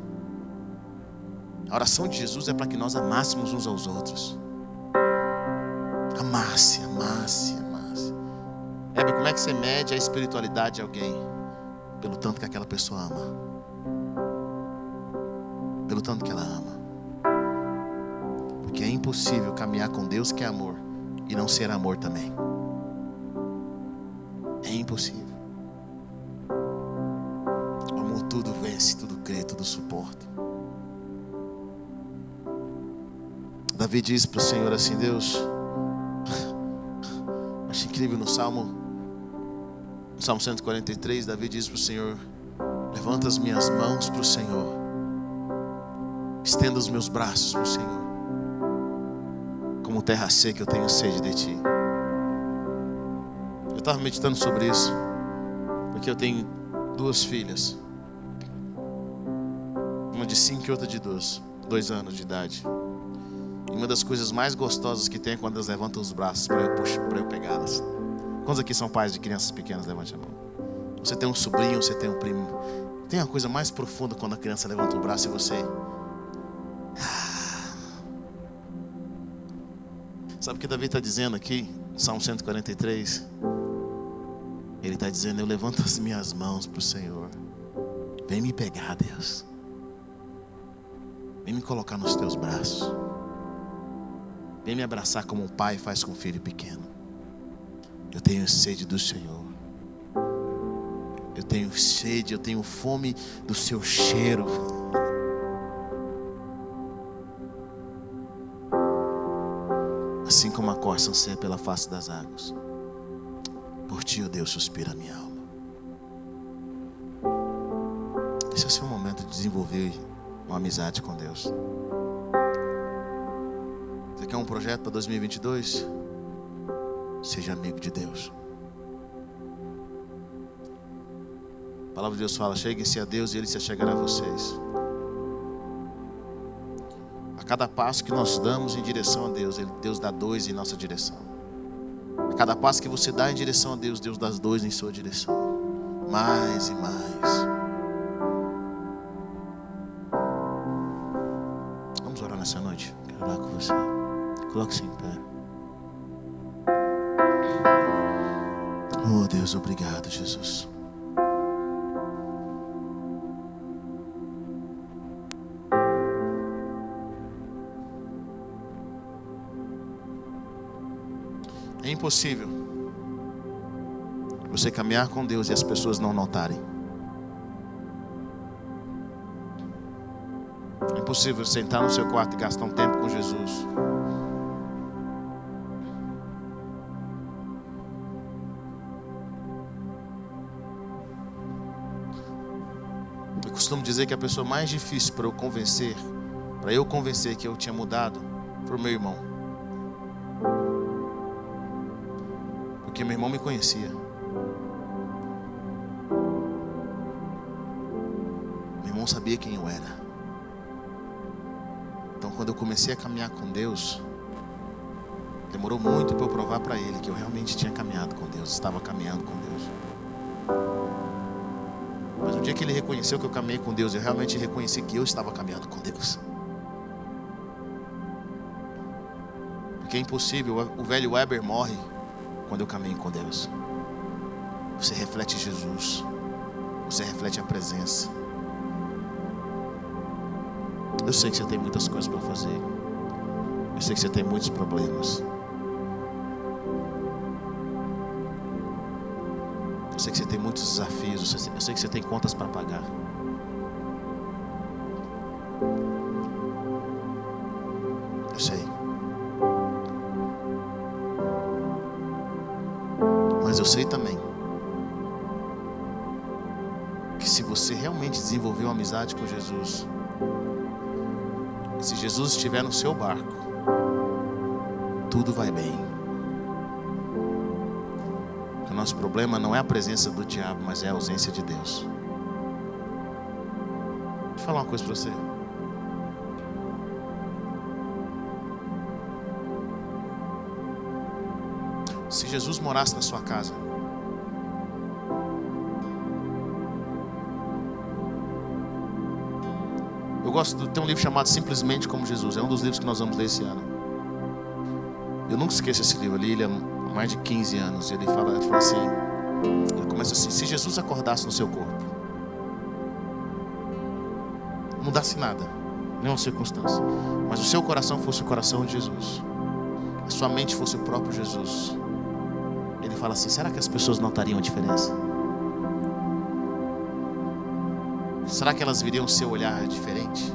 A oração de Jesus é para que nós amássemos uns aos outros. Amasse, amasse, amasse. Hebe, como é que você mede a espiritualidade de alguém? Pelo tanto que aquela pessoa ama. pelo tanto que ela ama. Porque é impossível caminhar com Deus que é amor e não ser amor também. É impossível. O amor tudo vence, tudo crê, tudo suporta. Davi diz para o Senhor assim: Deus, acho incrível no Salmo, no Salmo 143, Davi diz para o Senhor: Levanta as minhas mãos para o Senhor, estenda os meus braços para o Senhor, como terra seca eu tenho sede de Ti. Eu estava meditando sobre isso, porque eu tenho duas filhas, uma de cinco e outra de dois, dois anos de idade. Uma das coisas mais gostosas que tem é quando elas levantam os braços para eu, eu pegá-las. Quantos aqui são pais de crianças pequenas? Levante a mão. Você tem um sobrinho, você tem um primo. Tem uma coisa mais profunda quando a criança levanta o braço e você. Sabe o que Davi está dizendo aqui? Salmo 143. Ele está dizendo: Eu levanto as minhas mãos para o Senhor. Vem me pegar, Deus. Vem me colocar nos teus braços. Vem me abraçar como um pai faz com um filho pequeno. Eu tenho sede do Senhor. Eu tenho sede, eu tenho fome do seu cheiro. Assim como a corça anseia pela face das águas. Por ti, ó oh Deus, suspira a minha alma. Esse é o seu momento de desenvolver uma amizade com Deus. Você quer um projeto para 2022? Seja amigo de Deus. A palavra de Deus fala: cheguem-se a Deus e Ele se achegará a vocês. A cada passo que nós damos em direção a Deus, Deus dá dois em nossa direção. A cada passo que você dá em direção a Deus, Deus dá dois em sua direção. Mais e mais. Vamos orar nessa noite. Quero orar com você. Coloque-se em pé. Oh Deus, obrigado, Jesus. É impossível você caminhar com Deus e as pessoas não notarem. É impossível sentar no seu quarto e gastar um tempo com Jesus. Costumo dizer que a pessoa mais difícil para eu convencer, para eu convencer que eu tinha mudado, foi o meu irmão. Porque meu irmão me conhecia. Meu irmão sabia quem eu era. Então, quando eu comecei a caminhar com Deus, demorou muito para eu provar para ele que eu realmente tinha caminhado com Deus, estava caminhando com Deus. Mas no dia que ele reconheceu que eu caminhei com Deus, eu realmente reconheci que eu estava caminhando com Deus. Porque é impossível, o velho Weber morre quando eu caminho com Deus. Você reflete Jesus, você reflete a presença. Eu sei que você tem muitas coisas para fazer. Eu sei que você tem muitos problemas. Eu sei que você tem muitos desafios. Eu sei que você tem contas para pagar. Eu sei. Mas eu sei também que se você realmente desenvolver uma amizade com Jesus, se Jesus estiver no seu barco, tudo vai bem. Nosso problema não é a presença do diabo, mas é a ausência de Deus. Eu falar uma coisa para você. Se Jesus morasse na sua casa, Eu gosto de ter um livro chamado Simplesmente como Jesus. É um dos livros que nós vamos ler esse ano. Eu nunca esqueço esse livro. Eu li ele há mais de 15 anos. Ele fala, ele fala assim: ele começa assim: se Jesus acordasse no seu corpo, mudasse nada, nenhuma circunstância, mas o seu coração fosse o coração de Jesus, a sua mente fosse o próprio Jesus, ele fala assim: será que as pessoas notariam a diferença? Será que elas viriam o seu olhar diferente?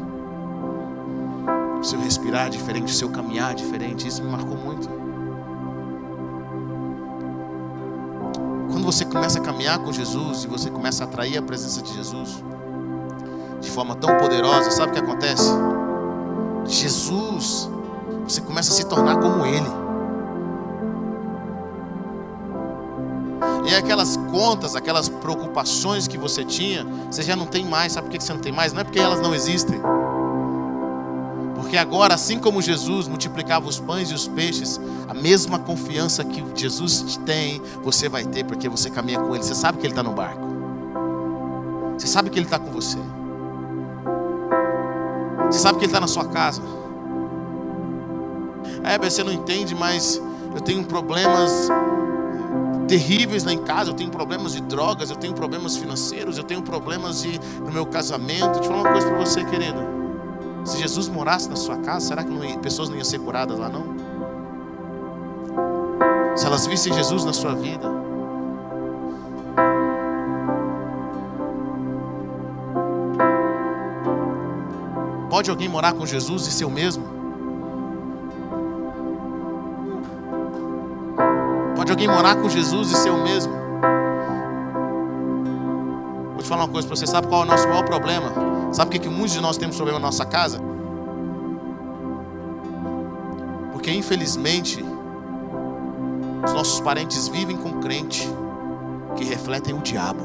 O seu respirar diferente, o seu caminhar diferente? Isso me marcou muito. Quando você começa a caminhar com Jesus e você começa a atrair a presença de Jesus de forma tão poderosa, sabe o que acontece? Jesus, você começa a se tornar como Ele. E aquelas contas, aquelas preocupações que você tinha, você já não tem mais. Sabe por que você não tem mais? Não é porque elas não existem. Porque agora, assim como Jesus multiplicava os pães e os peixes, a mesma confiança que Jesus tem, você vai ter, porque você caminha com Ele. Você sabe que Ele está no barco. Você sabe que Ele está com você. Você sabe que Ele está na sua casa. É, você não entende, mas eu tenho problemas terríveis lá em casa, eu tenho problemas de drogas, eu tenho problemas financeiros, eu tenho problemas de, no meu casamento. Deixa eu falar uma coisa para você, querido. Se Jesus morasse na sua casa, será que não ia, pessoas não iam ser curadas lá não? Se elas vissem Jesus na sua vida. Pode alguém morar com Jesus e ser o mesmo? Pode alguém morar com Jesus e ser o mesmo? Vou te falar uma coisa para você. Sabe qual é o nosso maior problema? Sabe por que, muitos de nós temos problema na nossa casa? Porque infelizmente os nossos parentes vivem com crente que refletem o diabo.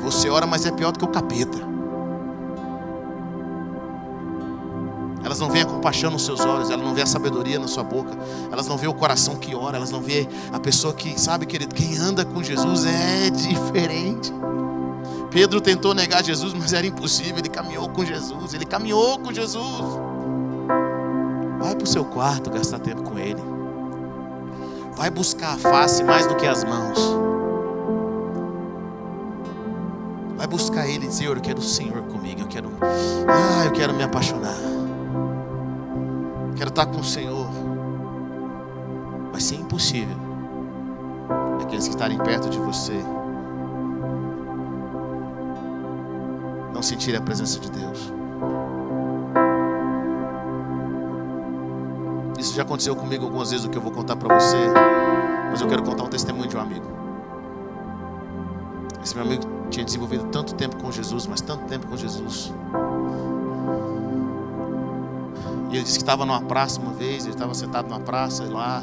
Você ora, mas é pior do que o capeta. Elas não veem a compaixão nos seus olhos, elas não veem a sabedoria na sua boca, elas não veem o coração que ora, elas não veem a pessoa que, sabe, querido, quem anda com Jesus é [laughs] diferente. Pedro tentou negar Jesus, mas era impossível, ele caminhou com Jesus, ele caminhou com Jesus. Vai para o seu quarto gastar tempo com Ele. Vai buscar a face mais do que as mãos. Vai buscar Ele e dizer: Eu quero o Senhor comigo. Eu quero, ah, eu quero me apaixonar. Quero estar com o Senhor. Vai ser impossível. Aqueles que estarem perto de você não sentirem a presença de Deus. Isso já aconteceu comigo algumas vezes, o que eu vou contar para você. Mas eu quero contar um testemunho de um amigo. Esse meu amigo tinha desenvolvido tanto tempo com Jesus, mas tanto tempo com Jesus. E ele disse que estava numa praça uma vez, ele estava sentado numa praça lá.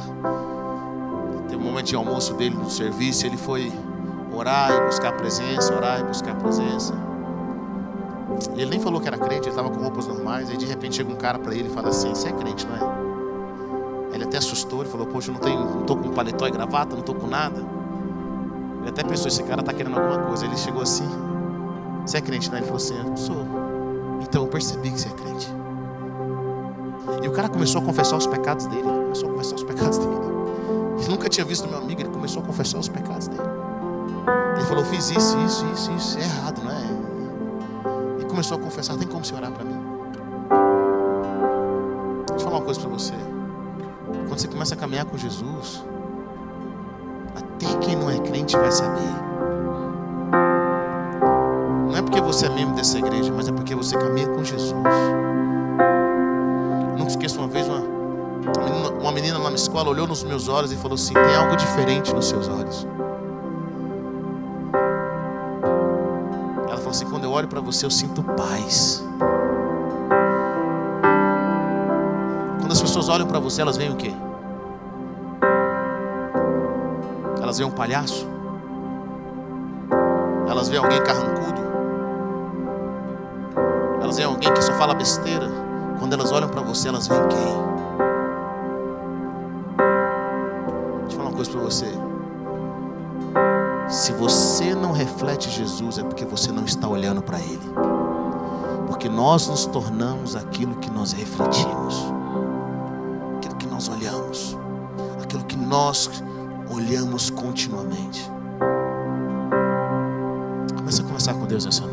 Teve um momento de almoço dele no serviço, ele foi orar e buscar a presença, orar e buscar a presença. E ele nem falou que era crente, ele estava com roupas normais. Aí de repente chega um cara para ele e fala assim: Você é crente, não é? Ele até assustou, ele falou: Poxa, eu não tenho, não estou com paletó e gravata, não estou com nada. Ele até pensou: Esse cara está querendo alguma coisa. Ele chegou assim: Você é crente, não é? Ele falou assim: Eu sou. Então eu percebi que você é crente. E o cara começou a confessar os pecados dele. Começou a confessar os pecados dele. Ele nunca tinha visto meu amigo, ele começou a confessar os pecados dele. Ele falou: Fiz isso, isso, isso, isso. É errado, não é? E começou a confessar: Tem como você orar para mim? Deixa eu falar uma coisa para você. Quando você começa a caminhar com Jesus, até quem não é crente vai saber. Não é porque você é membro dessa igreja, mas é porque você caminha com Jesus esqueço uma vez, uma, uma menina lá na escola olhou nos meus olhos e falou assim: tem algo diferente nos seus olhos. Ela falou assim: quando eu olho para você, eu sinto paz. Quando as pessoas olham para você, elas veem o quê? Elas veem um palhaço? Elas veem alguém carrancudo? Elas veem alguém que só fala besteira? Quando elas olham para você, elas veem quem? Deixa eu falar uma coisa para você. Se você não reflete Jesus, é porque você não está olhando para Ele. Porque nós nos tornamos aquilo que nós refletimos, aquilo que nós olhamos, aquilo que nós olhamos continuamente. Comece a conversar com Deus nessa noite.